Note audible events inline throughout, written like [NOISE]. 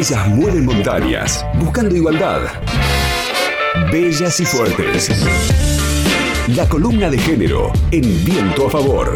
Ellas mueven montañas, buscando igualdad. Bellas y fuertes. La columna de género en viento a favor.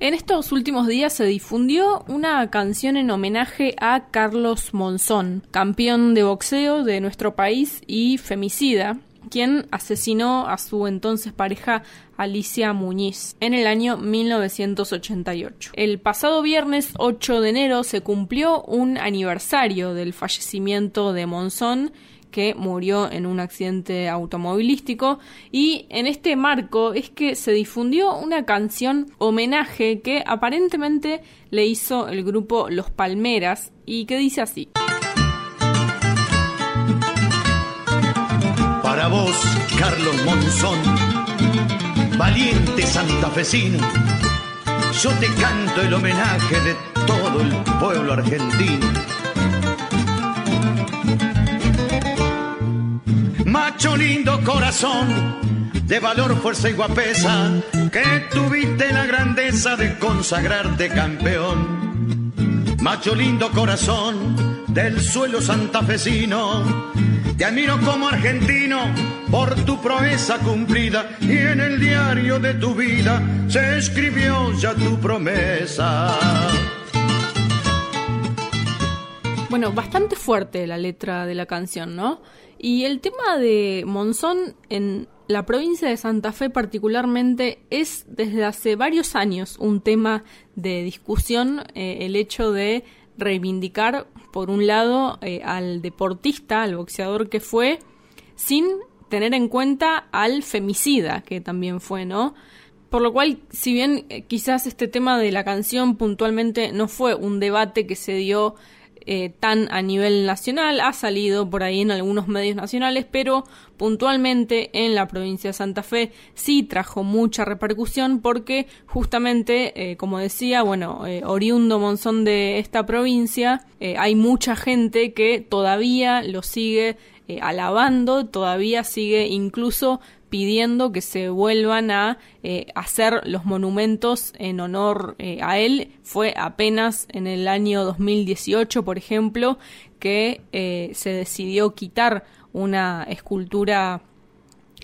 En estos últimos días se difundió una canción en homenaje a Carlos Monzón, campeón de boxeo de nuestro país y femicida, quien asesinó a su entonces pareja Alicia Muñiz en el año 1988. El pasado viernes 8 de enero se cumplió un aniversario del fallecimiento de Monzón que murió en un accidente automovilístico y en este marco es que se difundió una canción homenaje que aparentemente le hizo el grupo Los Palmeras y que dice así. Para vos, Carlos Monzón, valiente santafesino, yo te canto el homenaje de todo el pueblo argentino macho lindo corazón, de valor, fuerza y guapesa, que tuviste la grandeza de consagrarte campeón. Macho lindo corazón, del suelo santafesino, te admiro como argentino por tu proeza cumplida y en el diario de tu vida se escribió ya tu promesa. Bueno, bastante fuerte la letra de la canción, ¿no? Y el tema de Monzón en la provincia de Santa Fe particularmente es desde hace varios años un tema de discusión eh, el hecho de reivindicar por un lado eh, al deportista, al boxeador que fue, sin tener en cuenta al femicida que también fue, ¿no? Por lo cual, si bien eh, quizás este tema de la canción puntualmente no fue un debate que se dio eh, tan a nivel nacional, ha salido por ahí en algunos medios nacionales, pero puntualmente en la provincia de Santa Fe sí trajo mucha repercusión porque justamente, eh, como decía, bueno, eh, oriundo Monzón de esta provincia, hay mucha gente que todavía lo sigue alabando, todavía sigue incluso pidiendo que se vuelvan a eh, hacer los monumentos en honor eh, a él. Fue apenas en el año 2018, por ejemplo, que eh, se decidió quitar una escultura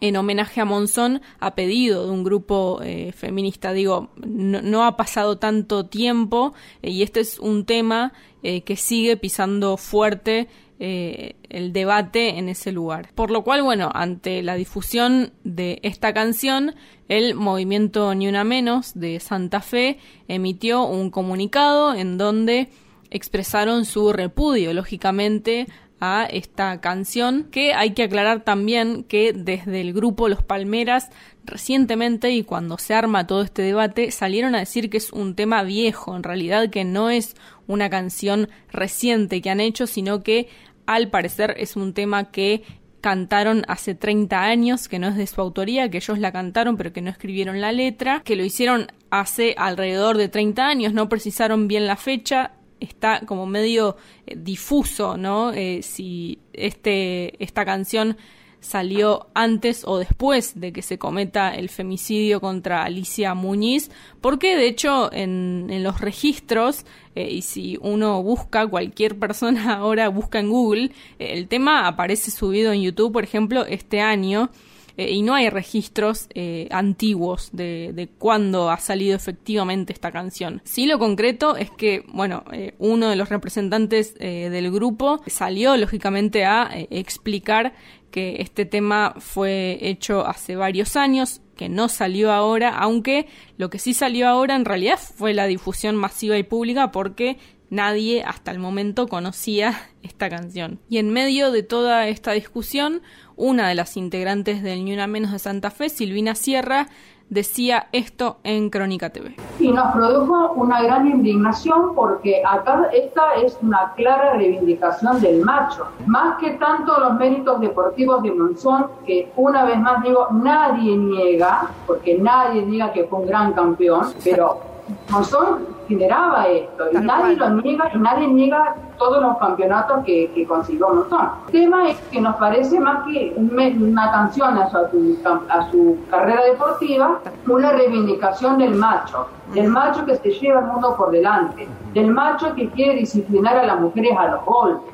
en homenaje a Monzón a pedido de un grupo feminista. Digo, no, ha pasado tanto tiempo y este es un tema que sigue pisando fuerte eh, el debate en ese lugar. Por lo cual, bueno, ante la difusión de esta canción, el movimiento Ni Una Menos de Santa Fe emitió un comunicado en donde expresaron su repudio, lógicamente, a esta canción, que hay que aclarar también que desde el grupo Los Palmeras recientemente y cuando se arma todo este debate salieron a decir que es un tema viejo, en realidad que no es una canción reciente que han hecho, sino que al parecer es un tema que cantaron hace 30 años, que no es de su autoría, que ellos la cantaron pero que no escribieron la letra, que lo hicieron hace alrededor de 30 años, no precisaron bien la fecha, está como medio eh, difuso, ¿no? Eh, si este, esta canción salió antes o después de que se cometa el femicidio contra Alicia Muñiz, porque de hecho en, en los registros, eh, y si uno busca, cualquier persona [LAUGHS] ahora busca en Google, eh, el tema aparece subido en YouTube, por ejemplo, este año, eh, y no hay registros antiguos de, de cuándo ha salido efectivamente esta canción. Sí lo concreto es que, bueno, uno de los representantes del grupo salió lógicamente a explicar que este tema fue hecho hace varios años, que no salió ahora, aunque lo que sí salió ahora en realidad fue la difusión masiva y pública porque nadie hasta el momento conocía [LAUGHS] esta canción. Y en medio de toda esta discusión, una de las integrantes del Ni Una Menos de Santa Fe, Silvina Sierra, decía esto en Crónica TV. Y nos produjo una gran indignación porque acá esta es una clara reivindicación del macho. Más que tanto los méritos deportivos de Monzón, que una vez más digo, nadie niega, porque nadie niega que fue un gran campeón, pero Monzón generaba esto y nadie lo niega y nadie niega todos los campeonatos que, que consiguió Monzón. El tema es que nos parece más que una canción a su, a su carrera deportiva, una reivindicación del macho, del macho que se lleva el mundo por delante, del macho que quiere disciplinar a las mujeres a los golpes.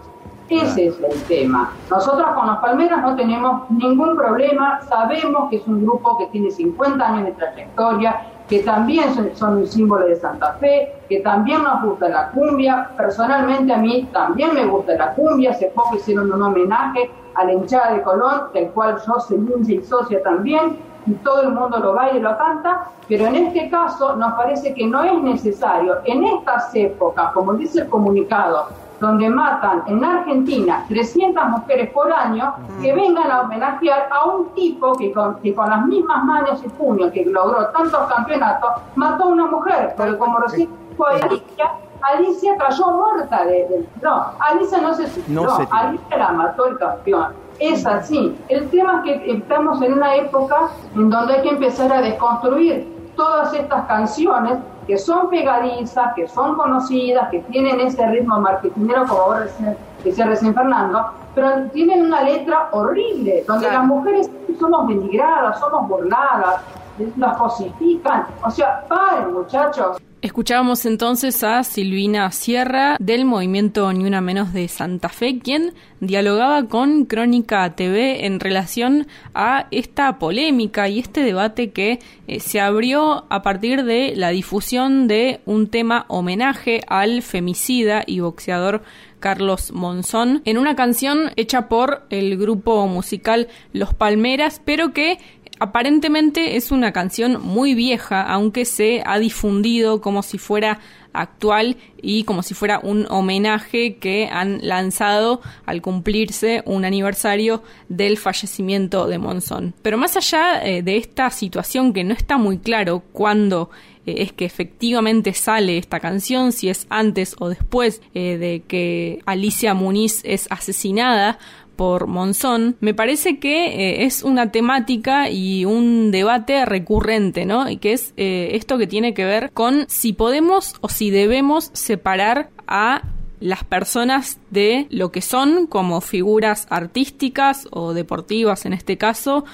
Ese es el tema. Nosotros con los Palmeras no tenemos ningún problema, sabemos que es un grupo que tiene 50 años de trayectoria, que también son, un símbolo de Santa Fe, que también nos gusta la cumbia. Personalmente a mí también me gusta la cumbia. Hace poco hicieron un homenaje a la hinchada de Colón, del cual yo soy hincha y socia también, y todo el mundo lo baila y lo canta, pero en este caso nos parece que no es necesario, en estas épocas, como dice el comunicado, donde matan en Argentina 300 mujeres por año, que vengan a homenajear a un tipo que con, las mismas manos y puños que logró tantos campeonatos, mató a una mujer, pero como recién fue Alicia, Alicia cayó muerta de, no, Alicia no se no, Alicia la mató el campeón. Es así. El tema es que estamos en una época en donde hay que empezar a desconstruir todas estas canciones que son pegadizas, que son conocidas, que tienen ese ritmo marketingero como decía recién Fernando, pero tienen una letra horrible, donde las mujeres somos denigradas, somos burladas, las cosifican. O sea, paren muchachos. Escuchábamos entonces a Silvina Sierra del movimiento Ni Una Menos de Santa Fe, quien dialogaba con Crónica TV en relación a esta polémica y este debate que eh, se abrió a partir de la difusión de un tema homenaje al femicida y boxeador Carlos Monzón en una canción hecha por el grupo musical Los Palmeras, pero que aparentemente es una canción muy vieja, aunque se ha difundido como si fuera actual y como si fuera un homenaje que han lanzado al cumplirse un aniversario del fallecimiento de Monzón. Pero más allá eh, de esta situación que no está muy claro cuándo eh, es que efectivamente sale esta canción, si es antes o después eh, de que Alicia Muniz es asesinada por Monzón, me parece que eh, es una temática y un debate recurrente, ¿no? Y que es eh, esto que tiene que ver con si podemos o si debemos separar a las personas de lo que son como figuras artísticas o deportivas en este caso,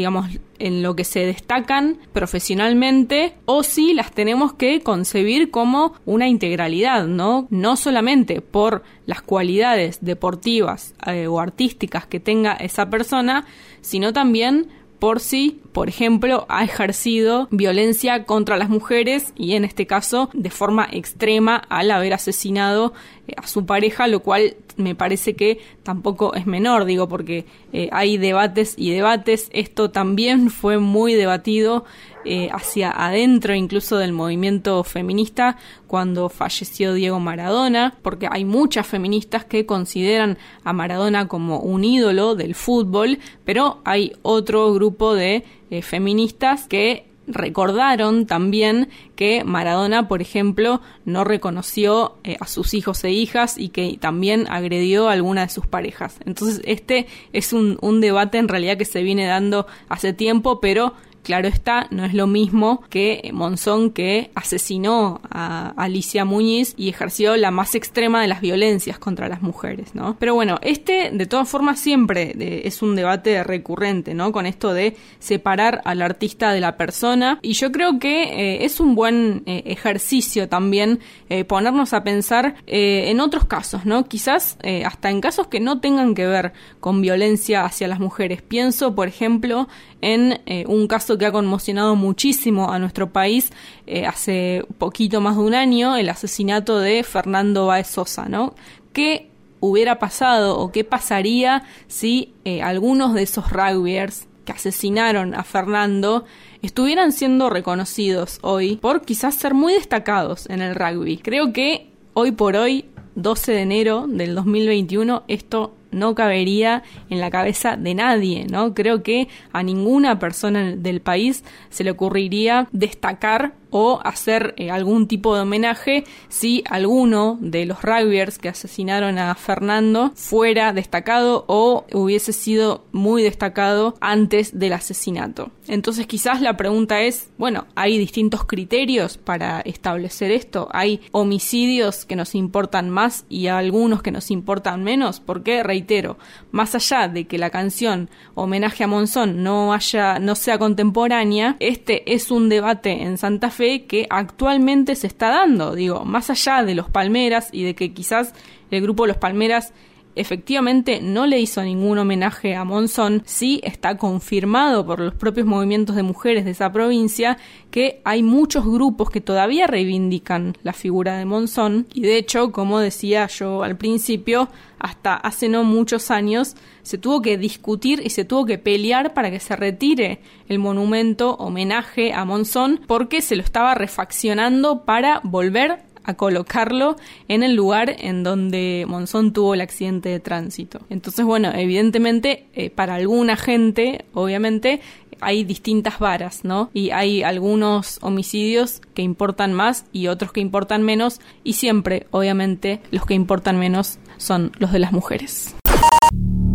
digamos, en lo que se destacan profesionalmente o si las tenemos que concebir como una integralidad, ¿no? No solamente por las cualidades deportivas eh, o artísticas que tenga esa persona, sino también por si, por ejemplo, ha ejercido violencia contra las mujeres y en este caso de forma extrema al haber asesinado eh, a su pareja, lo cual me parece que tampoco es menor, digo, porque eh, hay debates y debates. Esto también fue muy debatido eh, hacia adentro incluso del movimiento feminista cuando falleció Diego Maradona, porque hay muchas feministas que consideran a Maradona como un ídolo del fútbol, pero hay otro grupo de eh, feministas que recordaron también que Maradona, por ejemplo, no reconoció eh, a sus hijos e hijas y que también agredió a alguna de sus parejas. Entonces, este es un, un debate en realidad que se viene dando hace tiempo, pero Claro está, no es lo mismo que Monzón que asesinó a Alicia Muñiz y ejerció la más extrema de las violencias contra las mujeres, ¿no? Pero bueno, este de todas formas siempre es un debate recurrente, ¿no? Con esto de separar al artista de la persona y yo creo que eh, es un buen eh, ejercicio también eh, ponernos a pensar en otros casos, ¿no? Quizás hasta en casos que no tengan que ver con violencia hacia las mujeres. Pienso, por ejemplo, en un caso que ha conmocionado muchísimo a nuestro país eh, hace poquito más de un año, el asesinato de Fernando Baez Sosa, ¿no? ¿Qué hubiera pasado o qué pasaría si eh, algunos de esos rugbyers que asesinaron a Fernando estuvieran siendo reconocidos hoy por quizás ser muy destacados en el rugby? Creo que hoy por hoy 12 de enero del 2021 esto no cabería en la cabeza de nadie, ¿no? Creo que a ninguna persona del país se le ocurriría destacar o hacer eh, algún tipo de homenaje si alguno de los rugbyers que asesinaron a Fernando fuera destacado o hubiese sido muy destacado antes del asesinato. Entonces quizás la pregunta es, bueno, hay distintos criterios para establecer esto, hay homicidios que nos importan más y algunos que nos importan menos, porque reitero, más allá de que la canción homenaje a Monzón no haya no sea contemporánea, este es un debate en Santa Que actualmente se está dando, digo, más allá de los Palmeras y de que quizás el grupo Los Palmeras efectivamente no le hizo ningún homenaje a Monzón, sí está confirmado por los propios movimientos de mujeres de esa provincia que hay muchos grupos que todavía reivindican la figura de Monzón. Y de hecho, como decía yo al principio, hasta hace no muchos años se tuvo que discutir y se tuvo que pelear para que se retire el monumento homenaje a Monzón porque se lo estaba refaccionando para volver a colocarlo en el lugar en donde Monzón tuvo el accidente de tránsito. Entonces, bueno, evidentemente, eh, para alguna gente, obviamente, hay distintas varas, ¿no? Y hay algunos homicidios que importan más y otros que importan menos, y siempre, obviamente, los que importan menos son los de las mujeres.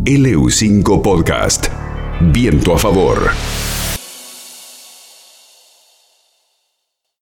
LU5 Podcast. Viento a favor.